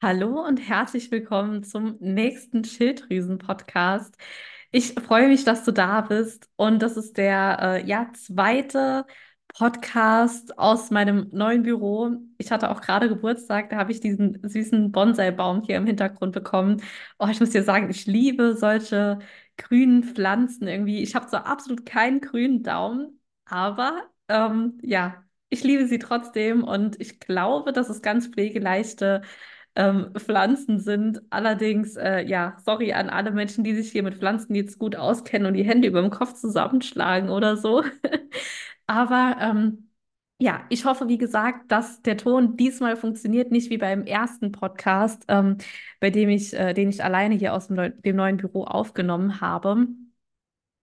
Hallo und herzlich willkommen zum nächsten Schilddrüsen-Podcast. Ich freue mich, dass du da bist und das ist der äh, ja, zweite Podcast aus meinem neuen Büro. Ich hatte auch gerade Geburtstag, da habe ich diesen süßen Bonsai-Baum hier im Hintergrund bekommen. Oh, ich muss dir sagen, ich liebe solche grünen Pflanzen irgendwie. Ich habe so absolut keinen grünen Daumen, aber ähm, ja, ich liebe sie trotzdem und ich glaube, das ist ganz pflegeleichte ähm, Pflanzen sind. Allerdings, äh, ja, sorry an alle Menschen, die sich hier mit Pflanzen jetzt gut auskennen und die Hände über dem Kopf zusammenschlagen oder so. Aber ähm, ja, ich hoffe, wie gesagt, dass der Ton diesmal funktioniert, nicht wie beim ersten Podcast, ähm, bei dem ich, äh, den ich alleine hier aus dem, neu dem neuen Büro aufgenommen habe.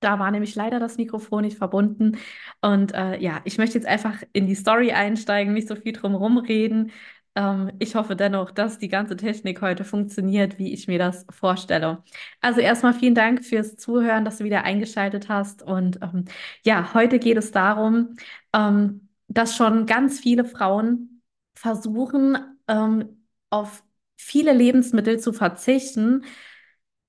Da war nämlich leider das Mikrofon nicht verbunden. Und äh, ja, ich möchte jetzt einfach in die Story einsteigen, nicht so viel drum reden. Ähm, ich hoffe dennoch, dass die ganze Technik heute funktioniert, wie ich mir das vorstelle. Also erstmal vielen Dank fürs Zuhören, dass du wieder eingeschaltet hast. Und ähm, ja, heute geht es darum, ähm, dass schon ganz viele Frauen versuchen, ähm, auf viele Lebensmittel zu verzichten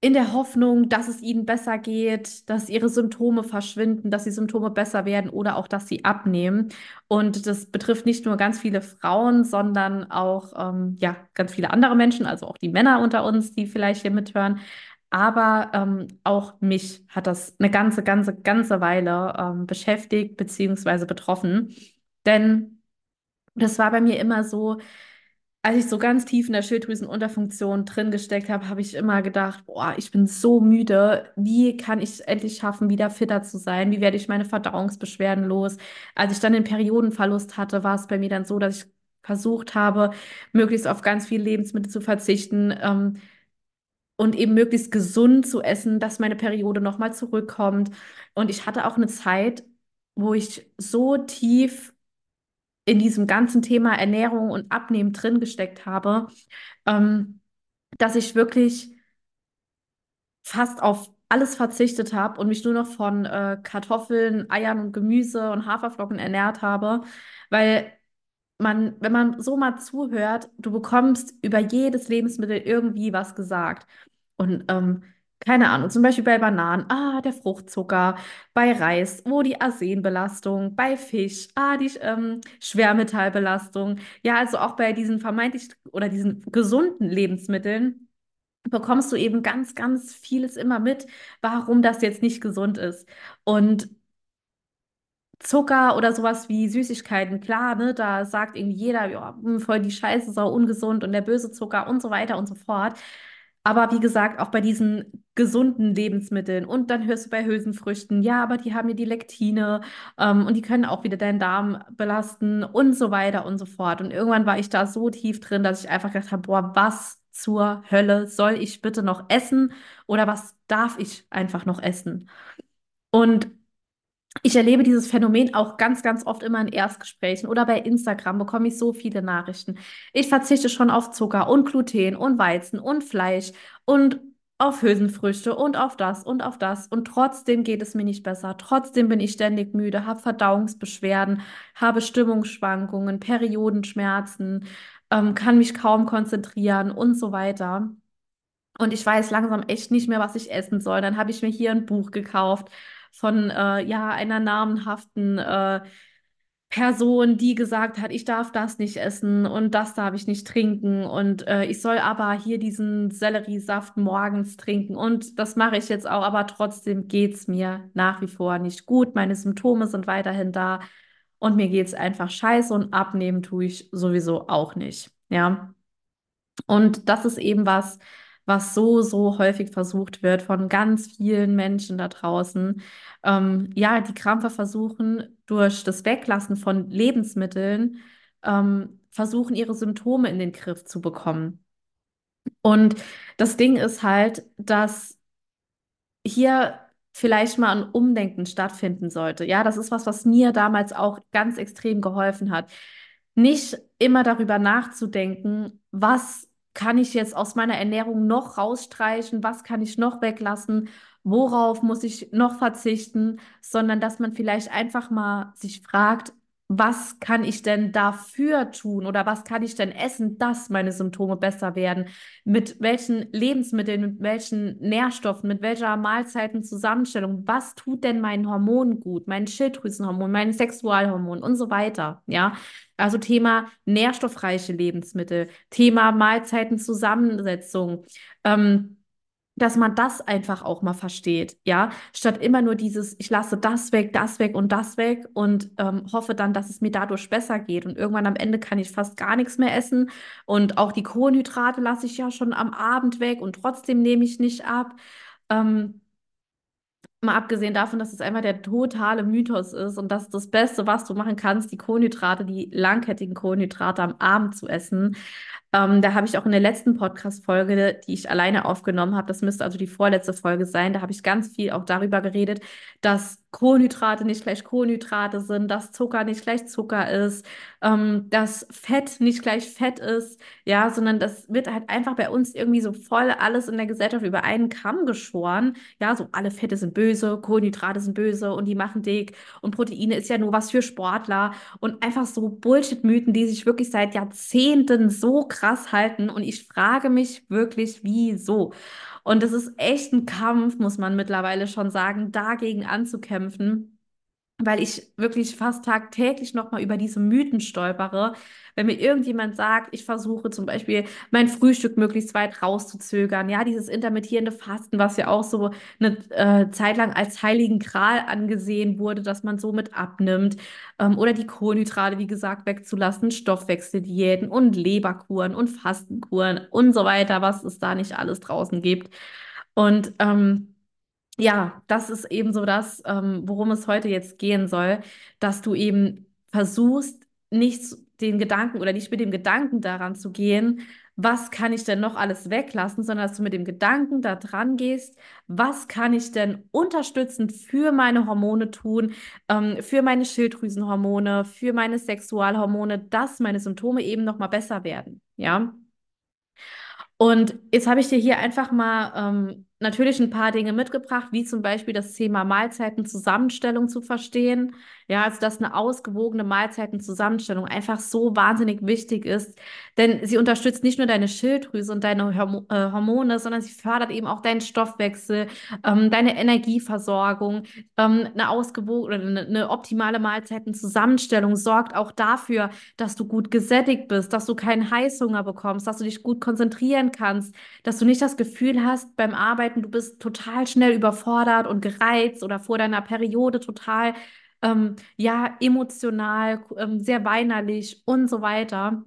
in der Hoffnung, dass es ihnen besser geht, dass ihre Symptome verschwinden, dass die Symptome besser werden oder auch, dass sie abnehmen. Und das betrifft nicht nur ganz viele Frauen, sondern auch ähm, ja, ganz viele andere Menschen, also auch die Männer unter uns, die vielleicht hier mithören. Aber ähm, auch mich hat das eine ganze, ganze, ganze Weile ähm, beschäftigt beziehungsweise betroffen. Denn das war bei mir immer so, als ich so ganz tief in der Schilddrüsenunterfunktion drin gesteckt habe, habe ich immer gedacht, boah, ich bin so müde. Wie kann ich es endlich schaffen, wieder fitter zu sein? Wie werde ich meine Verdauungsbeschwerden los? Als ich dann den Periodenverlust hatte, war es bei mir dann so, dass ich versucht habe, möglichst auf ganz viele Lebensmittel zu verzichten, ähm, und eben möglichst gesund zu essen, dass meine Periode nochmal zurückkommt. Und ich hatte auch eine Zeit, wo ich so tief in diesem ganzen Thema Ernährung und Abnehmen drin gesteckt habe, ähm, dass ich wirklich fast auf alles verzichtet habe und mich nur noch von äh, Kartoffeln, Eiern und Gemüse und Haferflocken ernährt habe, weil man, wenn man so mal zuhört, du bekommst über jedes Lebensmittel irgendwie was gesagt. Und ähm, keine Ahnung, zum Beispiel bei Bananen, ah, der Fruchtzucker, bei Reis, wo die Arsenbelastung, bei Fisch, ah, die ähm, Schwermetallbelastung. Ja, also auch bei diesen vermeintlich oder diesen gesunden Lebensmitteln bekommst du eben ganz, ganz vieles immer mit, warum das jetzt nicht gesund ist. Und Zucker oder sowas wie Süßigkeiten, klar, ne, da sagt irgendwie jeder, ja, voll die Scheiße, sau ungesund und der böse Zucker und so weiter und so fort. Aber wie gesagt, auch bei diesen gesunden Lebensmitteln und dann hörst du bei Hülsenfrüchten, ja, aber die haben ja die Lektine ähm, und die können auch wieder deinen Darm belasten und so weiter und so fort. Und irgendwann war ich da so tief drin, dass ich einfach gedacht habe, boah, was zur Hölle soll ich bitte noch essen oder was darf ich einfach noch essen? Und ich erlebe dieses Phänomen auch ganz, ganz oft immer in Erstgesprächen oder bei Instagram bekomme ich so viele Nachrichten. Ich verzichte schon auf Zucker und Gluten und Weizen und Fleisch und auf Hülsenfrüchte und auf das und auf das. Und trotzdem geht es mir nicht besser. Trotzdem bin ich ständig müde, habe Verdauungsbeschwerden, habe Stimmungsschwankungen, Periodenschmerzen, ähm, kann mich kaum konzentrieren und so weiter. Und ich weiß langsam echt nicht mehr, was ich essen soll. Dann habe ich mir hier ein Buch gekauft von äh, ja, einer namenhaften äh, Person, die gesagt hat, ich darf das nicht essen und das darf ich nicht trinken und äh, ich soll aber hier diesen Selleriesaft morgens trinken und das mache ich jetzt auch, aber trotzdem geht es mir nach wie vor nicht gut. Meine Symptome sind weiterhin da und mir geht es einfach scheiße und abnehmen tue ich sowieso auch nicht. Ja. Und das ist eben was, was so, so häufig versucht wird von ganz vielen Menschen da draußen. Ähm, ja, die krampfer versuchen, durch das Weglassen von Lebensmitteln, ähm, versuchen, ihre Symptome in den Griff zu bekommen. Und das Ding ist halt, dass hier vielleicht mal ein Umdenken stattfinden sollte. Ja, das ist was, was mir damals auch ganz extrem geholfen hat. Nicht immer darüber nachzudenken, was kann ich jetzt aus meiner Ernährung noch rausstreichen, was kann ich noch weglassen, worauf muss ich noch verzichten, sondern dass man vielleicht einfach mal sich fragt, was kann ich denn dafür tun oder was kann ich denn essen, dass meine Symptome besser werden? Mit welchen Lebensmitteln, mit welchen Nährstoffen, mit welcher Mahlzeitenzusammenstellung? Was tut denn meinen Hormonen gut, meinen Schilddrüsenhormonen, meinen Sexualhormonen und so weiter? Ja, also Thema nährstoffreiche Lebensmittel, Thema Mahlzeitenzusammensetzung. Ähm, dass man das einfach auch mal versteht, ja, statt immer nur dieses, ich lasse das weg, das weg und das weg und ähm, hoffe dann, dass es mir dadurch besser geht und irgendwann am Ende kann ich fast gar nichts mehr essen und auch die Kohlenhydrate lasse ich ja schon am Abend weg und trotzdem nehme ich nicht ab. Ähm, Mal abgesehen davon, dass es einfach der totale Mythos ist und dass das Beste, was du machen kannst, die Kohlenhydrate, die langkettigen Kohlenhydrate am Abend zu essen. Ähm, da habe ich auch in der letzten Podcast-Folge, die ich alleine aufgenommen habe, das müsste also die vorletzte Folge sein, da habe ich ganz viel auch darüber geredet, dass Kohlenhydrate nicht gleich Kohlenhydrate sind, dass Zucker nicht gleich Zucker ist, ähm, dass Fett nicht gleich Fett ist, ja, sondern das wird halt einfach bei uns irgendwie so voll alles in der Gesellschaft über einen Kamm geschoren. Ja, so alle Fette sind böse, Kohlenhydrate sind böse und die machen dick und Proteine ist ja nur was für Sportler und einfach so Bullshit-Mythen, die sich wirklich seit Jahrzehnten so krass halten und ich frage mich wirklich, wieso? Und es ist echt ein Kampf, muss man mittlerweile schon sagen, dagegen anzukämpfen, weil ich wirklich fast tagtäglich nochmal über diese Mythen stolpere. Wenn mir irgendjemand sagt, ich versuche zum Beispiel mein Frühstück möglichst weit rauszuzögern, ja, dieses intermittierende Fasten, was ja auch so eine äh, Zeit lang als heiligen Gral angesehen wurde, dass man somit abnimmt, ähm, oder die Kohlenhydrate, wie gesagt, wegzulassen, Stoffwechseldiäten und Leberkuren und Fastenkuren und so weiter, was es da nicht alles draußen gibt. Und ähm, ja, das ist eben so das, ähm, worum es heute jetzt gehen soll, dass du eben versuchst, nicht den Gedanken oder nicht mit dem Gedanken daran zu gehen, was kann ich denn noch alles weglassen, sondern dass du mit dem Gedanken da dran gehst, was kann ich denn unterstützend für meine Hormone tun, ähm, für meine Schilddrüsenhormone, für meine Sexualhormone, dass meine Symptome eben noch mal besser werden, ja? Und jetzt habe ich dir hier einfach mal ähm, natürlich ein paar Dinge mitgebracht, wie zum Beispiel das Thema Mahlzeitenzusammenstellung zu verstehen. Ja, also dass eine ausgewogene Mahlzeitenzusammenstellung einfach so wahnsinnig wichtig ist, denn sie unterstützt nicht nur deine Schilddrüse und deine äh, Hormone, sondern sie fördert eben auch deinen Stoffwechsel, ähm, deine Energieversorgung. Ähm, eine ausgewogene eine, eine optimale Mahlzeitenzusammenstellung sorgt auch dafür, dass du gut gesättigt bist, dass du keinen Heißhunger bekommst, dass du dich gut konzentrieren kannst, dass du nicht das Gefühl hast beim Arbeiten, du bist total schnell überfordert und gereizt oder vor deiner Periode total ähm, ja, emotional, ähm, sehr weinerlich und so weiter.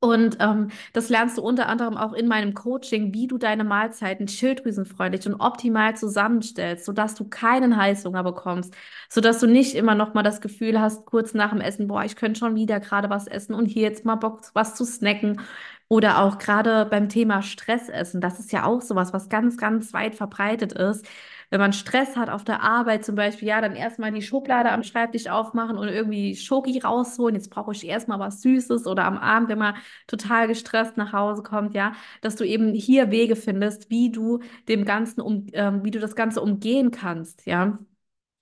Und ähm, das lernst du unter anderem auch in meinem Coaching, wie du deine Mahlzeiten schilddrüsenfreundlich und optimal zusammenstellst, sodass du keinen Heißhunger bekommst, sodass du nicht immer noch mal das Gefühl hast, kurz nach dem Essen, boah, ich könnte schon wieder gerade was essen und hier jetzt mal Bock, was zu snacken. Oder auch gerade beim Thema Stressessen, das ist ja auch sowas, was ganz, ganz weit verbreitet ist wenn man Stress hat auf der Arbeit zum Beispiel, ja, dann erstmal die Schublade am Schreibtisch aufmachen und irgendwie Schoki rausholen. Jetzt brauche ich erstmal was Süßes oder am Abend, wenn man total gestresst nach Hause kommt, ja, dass du eben hier Wege findest, wie du dem Ganzen um, ähm, wie du das Ganze umgehen kannst, ja.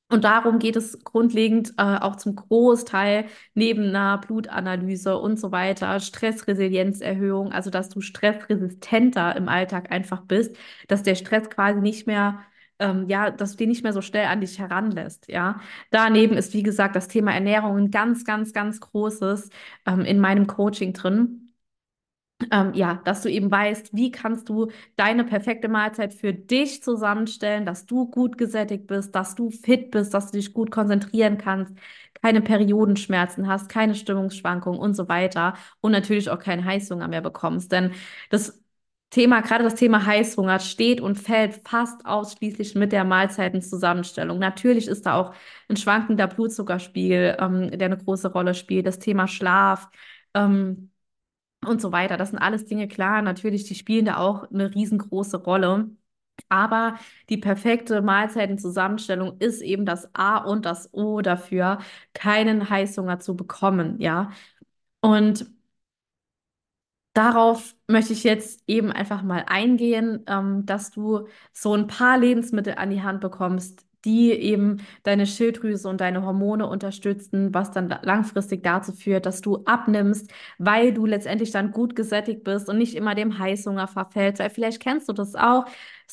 Und darum geht es grundlegend äh, auch zum Großteil neben einer Blutanalyse und so weiter, Stressresilienzerhöhung, also dass du stressresistenter im Alltag einfach bist, dass der Stress quasi nicht mehr ähm, ja, dass du die nicht mehr so schnell an dich heranlässt, ja. Daneben ist, wie gesagt, das Thema Ernährung ein ganz, ganz, ganz großes ähm, in meinem Coaching drin. Ähm, ja, dass du eben weißt, wie kannst du deine perfekte Mahlzeit für dich zusammenstellen, dass du gut gesättigt bist, dass du fit bist, dass du dich gut konzentrieren kannst, keine Periodenschmerzen hast, keine Stimmungsschwankungen und so weiter und natürlich auch keinen Heißhunger mehr bekommst. Denn das Thema, gerade das Thema Heißhunger steht und fällt fast ausschließlich mit der Mahlzeitenzusammenstellung. Natürlich ist da auch ein schwankender Blutzuckerspiegel, ähm, der eine große Rolle spielt, das Thema Schlaf ähm, und so weiter. Das sind alles Dinge, klar, natürlich, die spielen da auch eine riesengroße Rolle. Aber die perfekte Mahlzeitenzusammenstellung ist eben das A und das O dafür, keinen Heißhunger zu bekommen, ja. Und Darauf möchte ich jetzt eben einfach mal eingehen, ähm, dass du so ein paar Lebensmittel an die Hand bekommst, die eben deine Schilddrüse und deine Hormone unterstützen, was dann langfristig dazu führt, dass du abnimmst, weil du letztendlich dann gut gesättigt bist und nicht immer dem Heißhunger verfällst. Weil vielleicht kennst du das auch,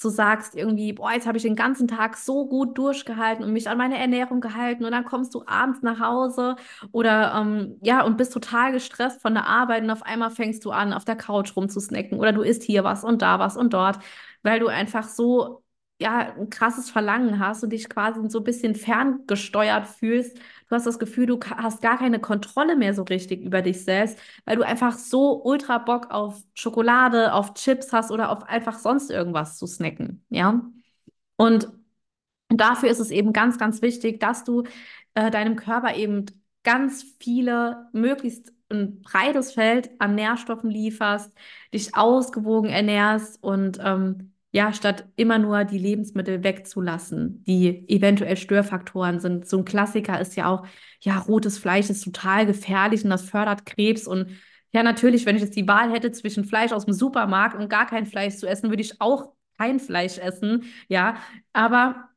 so sagst irgendwie, boah, jetzt habe ich den ganzen Tag so gut durchgehalten und mich an meine Ernährung gehalten und dann kommst du abends nach Hause oder ähm, ja und bist total gestresst von der Arbeit und auf einmal fängst du an, auf der Couch rumzusnacken oder du isst hier was und da was und dort, weil du einfach so ja, ein krasses Verlangen hast und dich quasi so ein bisschen ferngesteuert fühlst. Du hast das Gefühl, du hast gar keine Kontrolle mehr so richtig über dich selbst, weil du einfach so ultra Bock auf Schokolade, auf Chips hast oder auf einfach sonst irgendwas zu snacken, ja? Und dafür ist es eben ganz, ganz wichtig, dass du äh, deinem Körper eben ganz viele, möglichst ein breites Feld an Nährstoffen lieferst, dich ausgewogen ernährst und ähm, ja, statt immer nur die Lebensmittel wegzulassen, die eventuell Störfaktoren sind. So ein Klassiker ist ja auch, ja, rotes Fleisch ist total gefährlich und das fördert Krebs. Und ja, natürlich, wenn ich jetzt die Wahl hätte zwischen Fleisch aus dem Supermarkt und gar kein Fleisch zu essen, würde ich auch kein Fleisch essen. Ja, aber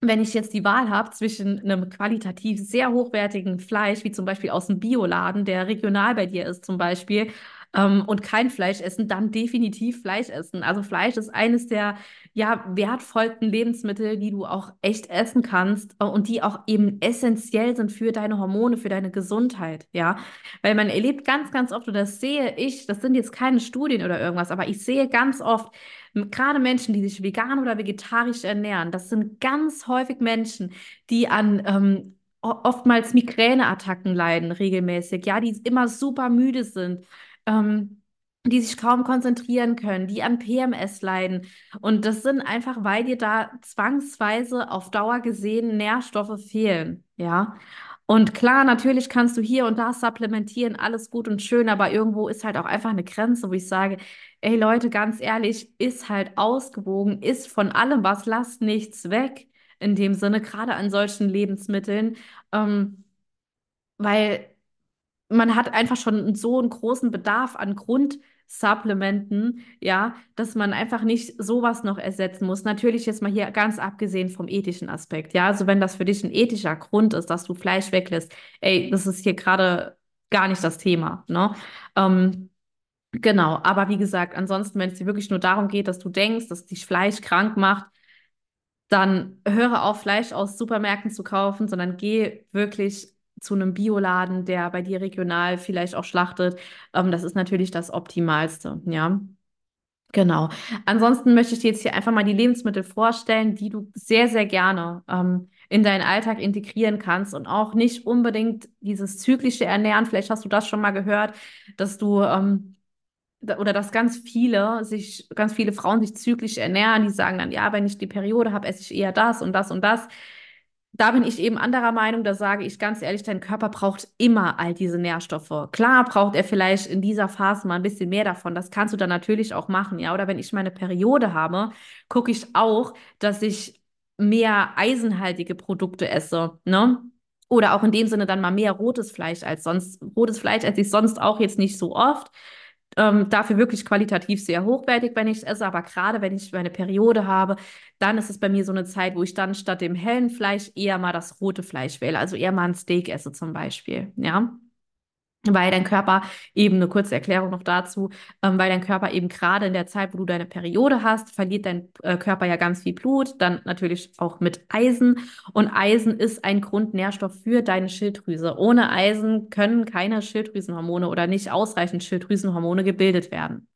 wenn ich jetzt die Wahl habe zwischen einem qualitativ sehr hochwertigen Fleisch, wie zum Beispiel aus dem Bioladen, der regional bei dir ist zum Beispiel, ähm, und kein Fleisch essen, dann definitiv Fleisch essen. Also Fleisch ist eines der ja wertvollsten Lebensmittel, die du auch echt essen kannst äh, und die auch eben essentiell sind für deine Hormone, für deine Gesundheit, ja. Weil man erlebt ganz, ganz oft, und das sehe ich, das sind jetzt keine Studien oder irgendwas, aber ich sehe ganz oft, gerade Menschen, die sich vegan oder vegetarisch ernähren, das sind ganz häufig Menschen, die an ähm, oftmals Migräneattacken leiden regelmäßig, ja, die immer super müde sind, ähm, die sich kaum konzentrieren können, die an PMS leiden. Und das sind einfach, weil dir da zwangsweise auf Dauer gesehen Nährstoffe fehlen, ja. Und klar, natürlich kannst du hier und da supplementieren, alles gut und schön, aber irgendwo ist halt auch einfach eine Grenze, wo ich sage, ey Leute, ganz ehrlich, ist halt ausgewogen, ist von allem was, lasst nichts weg. In dem Sinne, gerade an solchen Lebensmitteln, ähm, weil man hat einfach schon so einen großen Bedarf an Grundsupplementen, ja, dass man einfach nicht sowas noch ersetzen muss. Natürlich jetzt mal hier ganz abgesehen vom ethischen Aspekt, ja. Also wenn das für dich ein ethischer Grund ist, dass du Fleisch weglässt, ey, das ist hier gerade gar nicht das Thema, ne? Ähm, genau, aber wie gesagt, ansonsten, wenn es dir wirklich nur darum geht, dass du denkst, dass dich Fleisch krank macht, dann höre auf, Fleisch aus Supermärkten zu kaufen, sondern geh wirklich zu einem Bioladen, der bei dir regional vielleicht auch schlachtet. Ähm, das ist natürlich das Optimalste, ja. Genau. Ansonsten möchte ich dir jetzt hier einfach mal die Lebensmittel vorstellen, die du sehr, sehr gerne ähm, in deinen Alltag integrieren kannst und auch nicht unbedingt dieses zyklische Ernähren. Vielleicht hast du das schon mal gehört, dass du ähm, oder dass ganz viele sich, ganz viele Frauen sich zyklisch ernähren, die sagen dann, ja, wenn ich die Periode habe, esse ich eher das und das und das da bin ich eben anderer Meinung, da sage ich ganz ehrlich, dein Körper braucht immer all diese Nährstoffe. Klar braucht er vielleicht in dieser Phase mal ein bisschen mehr davon. Das kannst du dann natürlich auch machen, ja. Oder wenn ich meine Periode habe, gucke ich auch, dass ich mehr eisenhaltige Produkte esse, ne? Oder auch in dem Sinne dann mal mehr rotes Fleisch als sonst. Rotes Fleisch esse ich sonst auch jetzt nicht so oft. Ähm, dafür wirklich qualitativ sehr hochwertig, wenn ich es esse. Aber gerade wenn ich meine Periode habe, dann ist es bei mir so eine Zeit, wo ich dann statt dem hellen Fleisch eher mal das rote Fleisch wähle. Also eher mal ein Steak esse zum Beispiel. Ja weil dein Körper eben eine kurze Erklärung noch dazu, ähm, weil dein Körper eben gerade in der Zeit, wo du deine Periode hast, verliert dein äh, Körper ja ganz viel Blut, dann natürlich auch mit Eisen und Eisen ist ein Grundnährstoff für deine Schilddrüse. Ohne Eisen können keine Schilddrüsenhormone oder nicht ausreichend Schilddrüsenhormone gebildet werden.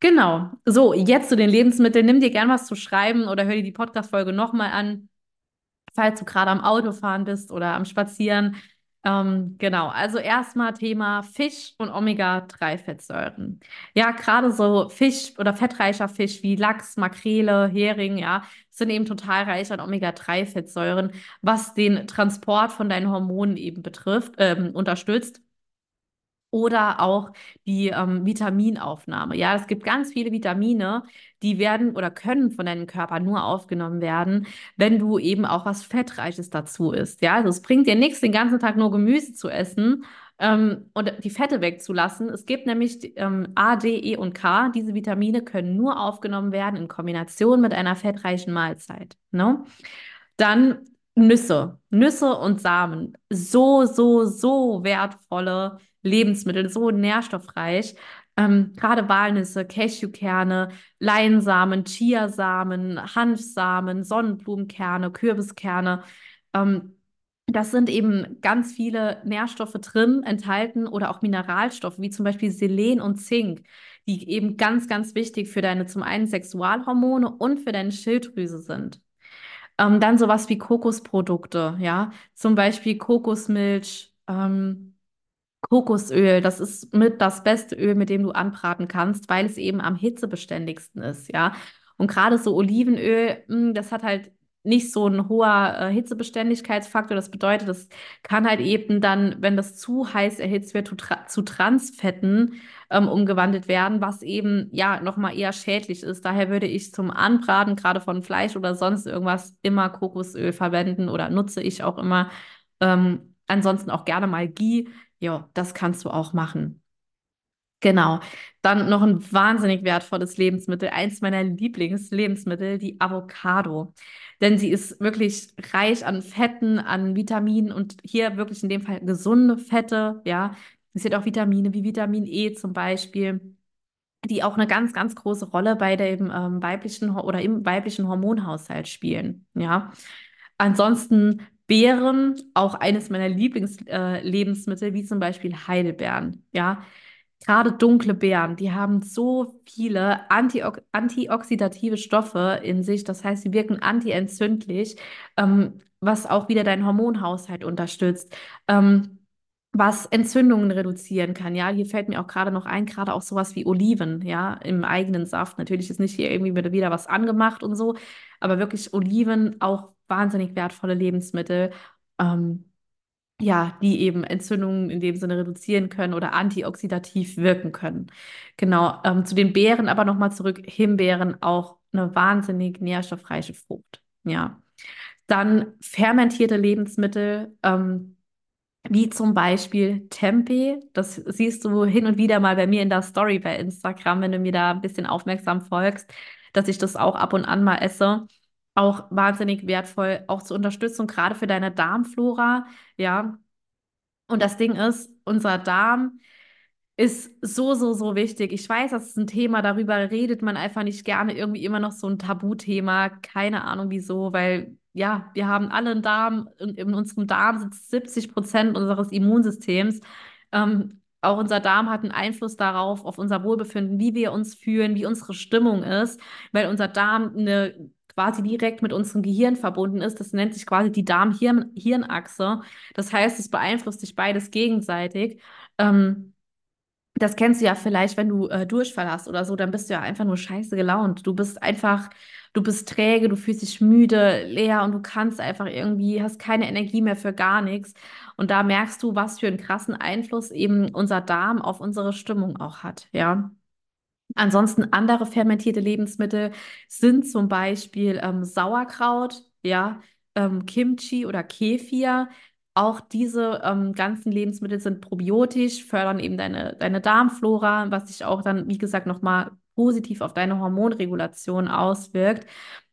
Genau. So, jetzt zu den Lebensmitteln. Nimm dir gern was zu schreiben oder hör dir die Podcast-Folge nochmal an, falls du gerade am Autofahren bist oder am Spazieren ähm, genau, also erstmal Thema Fisch und Omega-3-Fettsäuren. Ja, gerade so Fisch oder fettreicher Fisch wie Lachs, Makrele, Hering, ja, sind eben total reich an Omega-3-Fettsäuren, was den Transport von deinen Hormonen eben betrifft, ähm, unterstützt oder auch die ähm, Vitaminaufnahme. Ja, es gibt ganz viele Vitamine, die werden oder können von deinem Körper nur aufgenommen werden, wenn du eben auch was Fettreiches dazu isst. Ja, also es bringt dir nichts, den ganzen Tag nur Gemüse zu essen ähm, und die Fette wegzulassen. Es gibt nämlich ähm, A, D, E und K. Diese Vitamine können nur aufgenommen werden in Kombination mit einer fettreichen Mahlzeit. Ne? Dann Nüsse, Nüsse und Samen. So, so, so wertvolle Lebensmittel, so nährstoffreich. Ähm, gerade Walnüsse, Cashewkerne, Leinsamen, Chiasamen, Hanfsamen, Sonnenblumenkerne, Kürbiskerne. Ähm, das sind eben ganz viele Nährstoffe drin, enthalten oder auch Mineralstoffe, wie zum Beispiel Selen und Zink, die eben ganz, ganz wichtig für deine zum einen Sexualhormone und für deine Schilddrüse sind. Ähm, dann sowas wie Kokosprodukte, ja, zum Beispiel Kokosmilch, ähm, Kokosöl, das ist mit das beste Öl, mit dem du anbraten kannst, weil es eben am hitzebeständigsten ist, ja. Und gerade so Olivenöl, mh, das hat halt nicht so ein hoher äh, Hitzebeständigkeitsfaktor. Das bedeutet, das kann halt eben dann, wenn das zu heiß erhitzt wird, zu, Tra zu Transfetten ähm, umgewandelt werden, was eben ja nochmal eher schädlich ist. Daher würde ich zum Anbraten, gerade von Fleisch oder sonst irgendwas, immer Kokosöl verwenden oder nutze ich auch immer. Ähm, ansonsten auch gerne mal Ghee. Ja, das kannst du auch machen. Genau. Dann noch ein wahnsinnig wertvolles Lebensmittel, eins meiner Lieblingslebensmittel, die Avocado. Denn sie ist wirklich reich an Fetten, an Vitaminen und hier wirklich in dem Fall gesunde Fette, ja. Es hat auch Vitamine wie Vitamin E zum Beispiel, die auch eine ganz, ganz große Rolle bei dem ähm, weiblichen oder im weiblichen Hormonhaushalt spielen, ja. Ansonsten Beeren, auch eines meiner Lieblingslebensmittel, äh, wie zum Beispiel Heidelbeeren, ja. Gerade dunkle Beeren, die haben so viele Antiox antioxidative Stoffe in sich. Das heißt, sie wirken antientzündlich, ähm, was auch wieder deinen Hormonhaushalt unterstützt, ähm, was Entzündungen reduzieren kann. Ja, hier fällt mir auch gerade noch ein, gerade auch sowas wie Oliven, ja, im eigenen Saft. Natürlich ist nicht hier irgendwie wieder was angemacht und so, aber wirklich Oliven auch wahnsinnig wertvolle Lebensmittel. Ähm, ja, die eben Entzündungen in dem Sinne reduzieren können oder antioxidativ wirken können. Genau, ähm, zu den Beeren aber nochmal zurück. Himbeeren auch eine wahnsinnig nährstoffreiche Frucht. Ja. Dann fermentierte Lebensmittel, ähm, wie zum Beispiel Tempeh. Das siehst du hin und wieder mal bei mir in der Story bei Instagram, wenn du mir da ein bisschen aufmerksam folgst, dass ich das auch ab und an mal esse. Auch wahnsinnig wertvoll, auch zur Unterstützung, gerade für deine Darmflora. Ja, und das Ding ist, unser Darm ist so, so, so wichtig. Ich weiß, das ist ein Thema, darüber redet man einfach nicht gerne, irgendwie immer noch so ein Tabuthema. Keine Ahnung wieso, weil ja, wir haben alle einen Darm, in, in unserem Darm sitzt 70 Prozent unseres Immunsystems. Ähm, auch unser Darm hat einen Einfluss darauf, auf unser Wohlbefinden, wie wir uns fühlen, wie unsere Stimmung ist, weil unser Darm eine quasi direkt mit unserem Gehirn verbunden ist. Das nennt sich quasi die Darm-Hirn-Achse. Das heißt, es beeinflusst sich beides gegenseitig. Ähm, das kennst du ja vielleicht, wenn du äh, Durchfall hast oder so, dann bist du ja einfach nur scheiße gelaunt. Du bist einfach, du bist träge, du fühlst dich müde, leer und du kannst einfach irgendwie, hast keine Energie mehr für gar nichts. Und da merkst du, was für einen krassen Einfluss eben unser Darm auf unsere Stimmung auch hat, ja. Ansonsten andere fermentierte Lebensmittel sind zum Beispiel ähm, Sauerkraut, ja, ähm, Kimchi oder Kefir. Auch diese ähm, ganzen Lebensmittel sind probiotisch, fördern eben deine, deine Darmflora, was sich auch dann, wie gesagt, nochmal positiv auf deine Hormonregulation auswirkt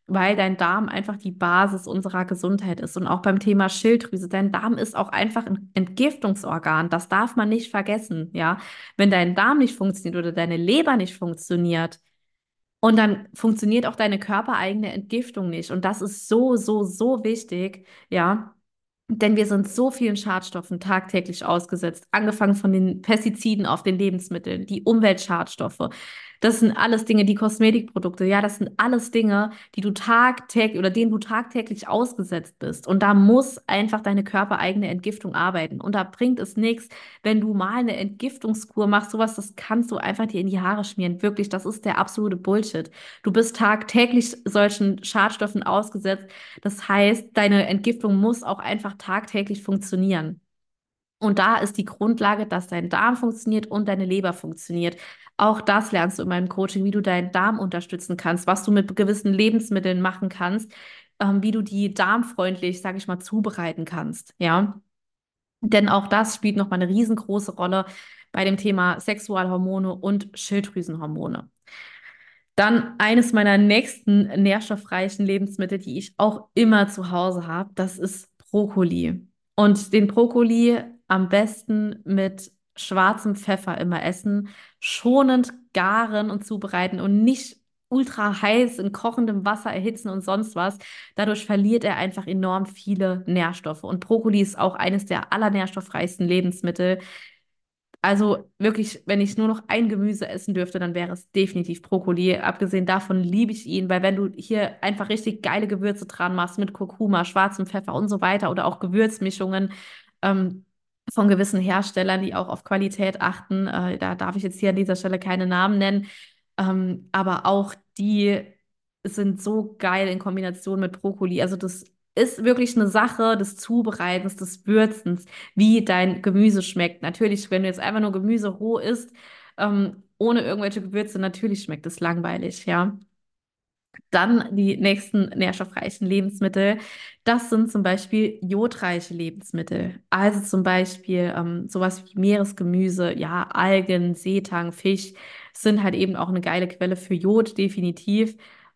weil dein Darm einfach die Basis unserer Gesundheit ist. Und auch beim Thema Schilddrüse, dein Darm ist auch einfach ein Entgiftungsorgan. Das darf man nicht vergessen, ja. Wenn dein Darm nicht funktioniert oder deine Leber nicht funktioniert, und dann funktioniert auch deine körpereigene Entgiftung nicht. Und das ist so, so, so wichtig, ja. Denn wir sind so vielen Schadstoffen tagtäglich ausgesetzt, angefangen von den Pestiziden auf den Lebensmitteln, die Umweltschadstoffe. Das sind alles Dinge, die Kosmetikprodukte, ja, das sind alles Dinge, die du tagtäglich oder denen du tagtäglich ausgesetzt bist. Und da muss einfach deine körpereigene Entgiftung arbeiten. Und da bringt es nichts, wenn du mal eine Entgiftungskur machst, sowas, das kannst du einfach dir in die Haare schmieren. Wirklich, das ist der absolute Bullshit. Du bist tagtäglich solchen Schadstoffen ausgesetzt. Das heißt, deine Entgiftung muss auch einfach tagtäglich funktionieren. Und da ist die Grundlage, dass dein Darm funktioniert und deine Leber funktioniert. Auch das lernst du in meinem Coaching, wie du deinen Darm unterstützen kannst, was du mit gewissen Lebensmitteln machen kannst, ähm, wie du die darmfreundlich, sage ich mal, zubereiten kannst. Ja, denn auch das spielt nochmal eine riesengroße Rolle bei dem Thema Sexualhormone und Schilddrüsenhormone. Dann eines meiner nächsten nährstoffreichen Lebensmittel, die ich auch immer zu Hause habe, das ist Brokkoli. Und den Brokkoli am besten mit schwarzem Pfeffer immer essen, schonend garen und zubereiten und nicht ultra heiß in kochendem Wasser erhitzen und sonst was. Dadurch verliert er einfach enorm viele Nährstoffe. Und Brokkoli ist auch eines der allernährstoffreichsten Lebensmittel. Also wirklich, wenn ich nur noch ein Gemüse essen dürfte, dann wäre es definitiv Brokkoli. Abgesehen davon liebe ich ihn, weil wenn du hier einfach richtig geile Gewürze dran machst mit Kurkuma, schwarzem Pfeffer und so weiter oder auch Gewürzmischungen ähm, von gewissen Herstellern, die auch auf Qualität achten, äh, da darf ich jetzt hier an dieser Stelle keine Namen nennen, ähm, aber auch die sind so geil in Kombination mit Brokkoli. Also das ist wirklich eine Sache des Zubereitens, des Würzens, wie dein Gemüse schmeckt. Natürlich, wenn du jetzt einfach nur Gemüse roh isst, ähm, ohne irgendwelche Gewürze, natürlich schmeckt es langweilig, ja. Dann die nächsten nährstoffreichen Lebensmittel. Das sind zum Beispiel jodreiche Lebensmittel. Also zum Beispiel ähm, sowas wie Meeresgemüse, ja, Algen, Seetang, Fisch sind halt eben auch eine geile Quelle für Jod, definitiv.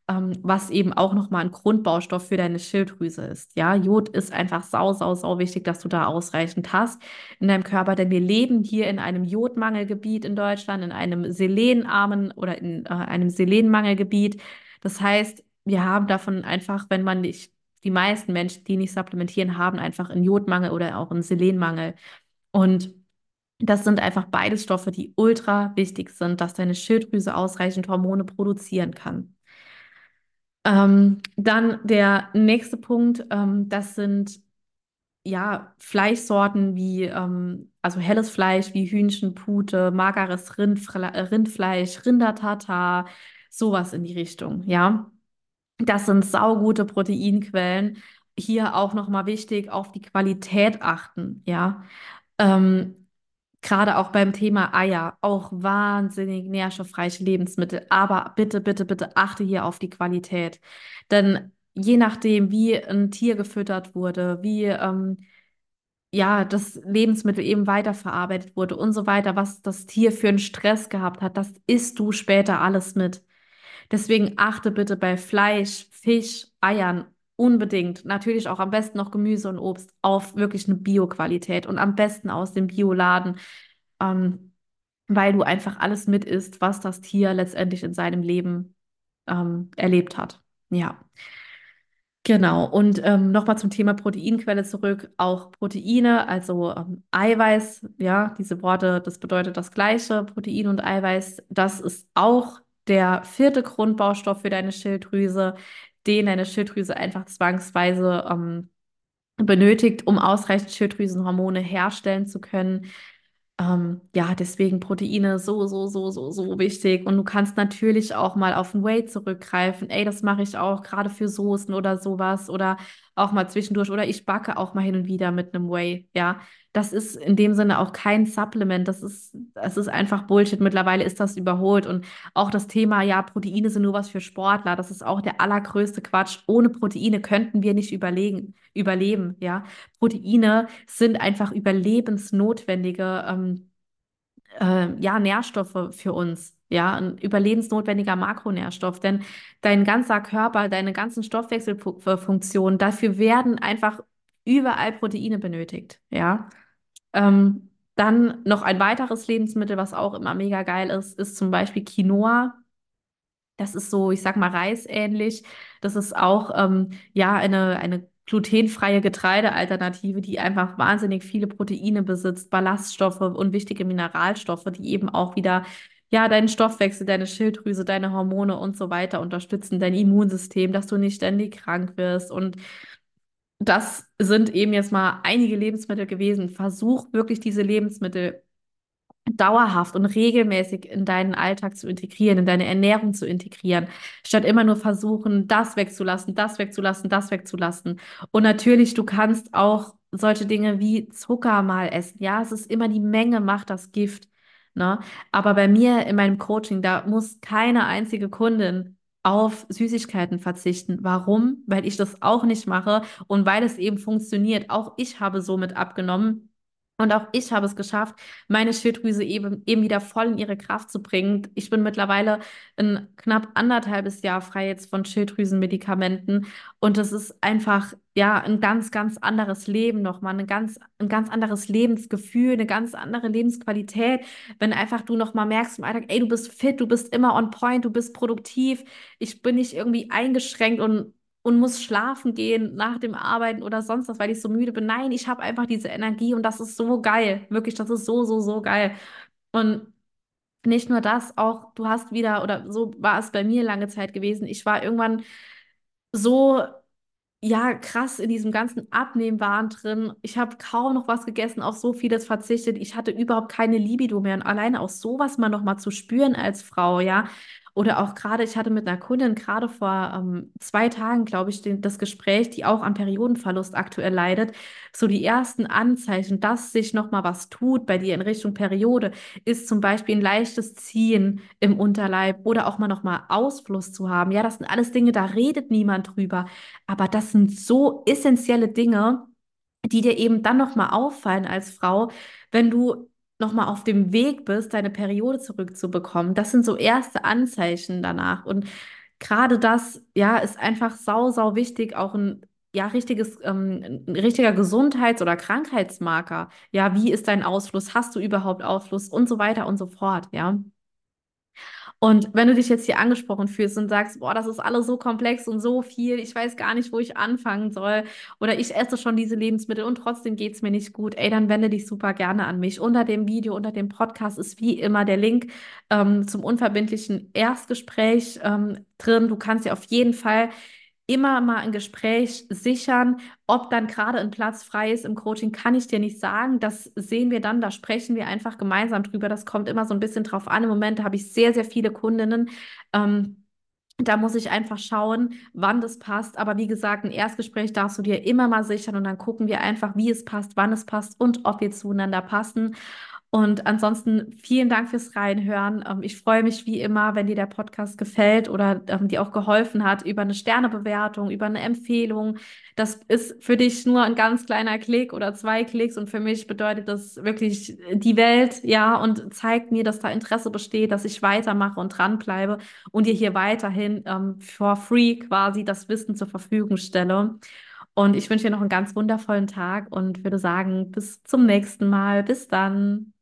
Ähm, was eben auch nochmal ein Grundbaustoff für deine Schilddrüse ist. Ja, Jod ist einfach sau, sau, sau wichtig, dass du da ausreichend hast in deinem Körper, denn wir leben hier in einem Jodmangelgebiet in Deutschland, in einem selenarmen oder in äh, einem Selenmangelgebiet. Das heißt, wir haben davon einfach, wenn man nicht, die meisten Menschen, die nicht supplementieren, haben einfach einen Jodmangel oder auch einen Selenmangel. Und das sind einfach beides Stoffe, die ultra wichtig sind, dass deine Schilddrüse ausreichend Hormone produzieren kann. Ähm, dann der nächste Punkt, ähm, das sind ja Fleischsorten wie, ähm, also helles Fleisch wie Hühnchen, Pute, mageres Rindfle Rindfleisch, Rindertatar, sowas in die Richtung, ja. Das sind saugute Proteinquellen. Hier auch nochmal wichtig, auf die Qualität achten, ja. Ähm, Gerade auch beim Thema Eier, auch wahnsinnig nährstoffreiche Lebensmittel. Aber bitte, bitte, bitte achte hier auf die Qualität. Denn je nachdem, wie ein Tier gefüttert wurde, wie ähm, ja, das Lebensmittel eben weiterverarbeitet wurde und so weiter, was das Tier für einen Stress gehabt hat, das isst du später alles mit. Deswegen achte bitte bei Fleisch, Fisch, Eiern unbedingt, natürlich auch am besten noch Gemüse und Obst auf wirklich eine Bio-Qualität und am besten aus dem Bioladen, ähm, weil du einfach alles mit isst, was das Tier letztendlich in seinem Leben ähm, erlebt hat. Ja. Genau, und ähm, nochmal zum Thema Proteinquelle zurück. Auch Proteine, also ähm, Eiweiß, ja, diese Worte, das bedeutet das Gleiche, Protein und Eiweiß, das ist auch der vierte Grundbaustoff für deine Schilddrüse, den deine Schilddrüse einfach zwangsweise ähm, benötigt, um ausreichend Schilddrüsenhormone herstellen zu können. Ähm, ja, deswegen Proteine so, so, so, so, so wichtig. Und du kannst natürlich auch mal auf ein Whey zurückgreifen. Ey, das mache ich auch gerade für Soßen oder sowas oder auch mal zwischendurch. Oder ich backe auch mal hin und wieder mit einem Whey. Ja, das ist in dem Sinne auch kein Supplement. Das ist, das ist einfach Bullshit. Mittlerweile ist das überholt. Und auch das Thema, ja, Proteine sind nur was für Sportler. Das ist auch der allergrößte Quatsch. Ohne Proteine könnten wir nicht überlegen, überleben. Ja, Proteine sind einfach überlebensnotwendige ähm, äh, ja, Nährstoffe für uns. Ja, ein überlebensnotwendiger Makronährstoff, denn dein ganzer Körper, deine ganzen Stoffwechselfunktionen, dafür werden einfach überall Proteine benötigt. Ja, ähm, dann noch ein weiteres Lebensmittel, was auch immer mega geil ist, ist zum Beispiel Quinoa. Das ist so, ich sag mal, reisähnlich. Das ist auch ähm, ja eine, eine glutenfreie Getreidealternative, die einfach wahnsinnig viele Proteine besitzt, Ballaststoffe und wichtige Mineralstoffe, die eben auch wieder ja deinen Stoffwechsel, deine Schilddrüse, deine Hormone und so weiter unterstützen, dein Immunsystem, dass du nicht ständig krank wirst und das sind eben jetzt mal einige Lebensmittel gewesen. Versuch wirklich diese Lebensmittel dauerhaft und regelmäßig in deinen Alltag zu integrieren, in deine Ernährung zu integrieren, statt immer nur versuchen, das wegzulassen, das wegzulassen, das wegzulassen. Und natürlich, du kannst auch solche Dinge wie Zucker mal essen. Ja, es ist immer die Menge macht das Gift. Ne? Aber bei mir in meinem Coaching, da muss keine einzige Kundin auf Süßigkeiten verzichten. Warum? Weil ich das auch nicht mache und weil es eben funktioniert. Auch ich habe somit abgenommen Und auch ich habe es geschafft, meine Schilddrüse eben, eben wieder voll in ihre Kraft zu bringen. Ich bin mittlerweile ein knapp anderthalbes Jahr frei jetzt von Schilddrüsenmedikamenten. Und das ist einfach, ja, ein ganz, ganz anderes Leben nochmal, ein ganz, ein ganz anderes Lebensgefühl, eine ganz andere Lebensqualität. Wenn einfach du nochmal merkst im Alltag, ey, du bist fit, du bist immer on point, du bist produktiv. Ich bin nicht irgendwie eingeschränkt und und muss schlafen gehen nach dem Arbeiten oder sonst was, weil ich so müde bin. Nein, ich habe einfach diese Energie und das ist so geil. Wirklich, das ist so, so, so geil. Und nicht nur das, auch du hast wieder, oder so war es bei mir lange Zeit gewesen. Ich war irgendwann so ja, krass in diesem ganzen Abnehmwahn drin. Ich habe kaum noch was gegessen, auf so vieles verzichtet. Ich hatte überhaupt keine Libido mehr. Und alleine auch sowas mal noch mal zu spüren als Frau, ja. Oder auch gerade, ich hatte mit einer Kundin gerade vor ähm, zwei Tagen, glaube ich, den, das Gespräch, die auch am Periodenverlust aktuell leidet. So die ersten Anzeichen, dass sich noch mal was tut bei dir in Richtung Periode, ist zum Beispiel ein leichtes Ziehen im Unterleib oder auch mal noch mal Ausfluss zu haben. Ja, das sind alles Dinge, da redet niemand drüber. Aber das sind so essentielle Dinge, die dir eben dann nochmal auffallen als Frau, wenn du nochmal auf dem Weg bist, deine Periode zurückzubekommen. Das sind so erste Anzeichen danach. Und gerade das, ja, ist einfach sau, sau wichtig, auch ein ja, richtiges, ähm, ein richtiger Gesundheits- oder Krankheitsmarker. Ja, wie ist dein Ausfluss? Hast du überhaupt Ausfluss? Und so weiter und so fort, ja. Und wenn du dich jetzt hier angesprochen fühlst und sagst, boah, das ist alles so komplex und so viel, ich weiß gar nicht, wo ich anfangen soll, oder ich esse schon diese Lebensmittel und trotzdem geht es mir nicht gut, ey, dann wende dich super gerne an mich. Unter dem Video, unter dem Podcast ist wie immer der Link ähm, zum unverbindlichen Erstgespräch ähm, drin. Du kannst dir auf jeden Fall immer mal ein Gespräch sichern. Ob dann gerade ein Platz frei ist im Coaching, kann ich dir nicht sagen. Das sehen wir dann, da sprechen wir einfach gemeinsam drüber. Das kommt immer so ein bisschen drauf an. Im Moment habe ich sehr, sehr viele Kundinnen. Ähm, da muss ich einfach schauen, wann das passt. Aber wie gesagt, ein Erstgespräch darfst du dir immer mal sichern und dann gucken wir einfach, wie es passt, wann es passt und ob wir zueinander passen. Und ansonsten vielen Dank fürs Reinhören. Ähm, ich freue mich wie immer, wenn dir der Podcast gefällt oder ähm, dir auch geholfen hat, über eine Sternebewertung, über eine Empfehlung. Das ist für dich nur ein ganz kleiner Klick oder zwei Klicks und für mich bedeutet das wirklich die Welt, ja, und zeigt mir, dass da Interesse besteht, dass ich weitermache und dranbleibe und dir hier weiterhin ähm, for free quasi das Wissen zur Verfügung stelle. Und ich wünsche dir noch einen ganz wundervollen Tag und würde sagen, bis zum nächsten Mal. Bis dann.